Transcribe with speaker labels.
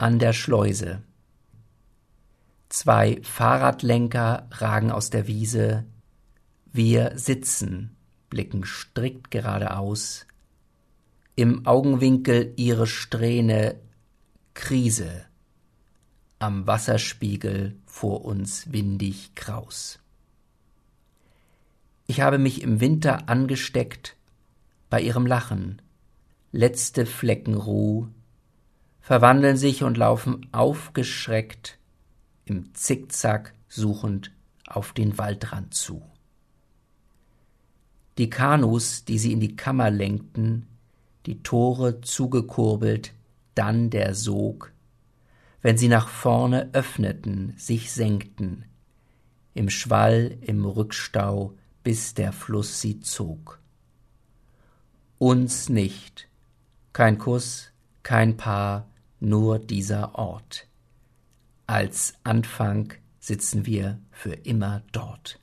Speaker 1: an der Schleuse. Zwei Fahrradlenker ragen aus der Wiese. Wir sitzen, blicken strikt geradeaus. Im Augenwinkel ihre Strähne Krise. Am Wasserspiegel vor uns windig kraus. Ich habe mich im Winter angesteckt bei ihrem Lachen. Letzte Flecken Ruh verwandeln sich und laufen aufgeschreckt im Zickzack suchend auf den Waldrand zu. Die Kanus, die sie in die Kammer lenkten, die Tore zugekurbelt, dann der Sog, wenn sie nach vorne öffneten, sich senkten, im Schwall, im Rückstau, bis der Fluss sie zog. Uns nicht, kein Kuss, kein Paar, nur dieser Ort. Als Anfang sitzen wir für immer dort.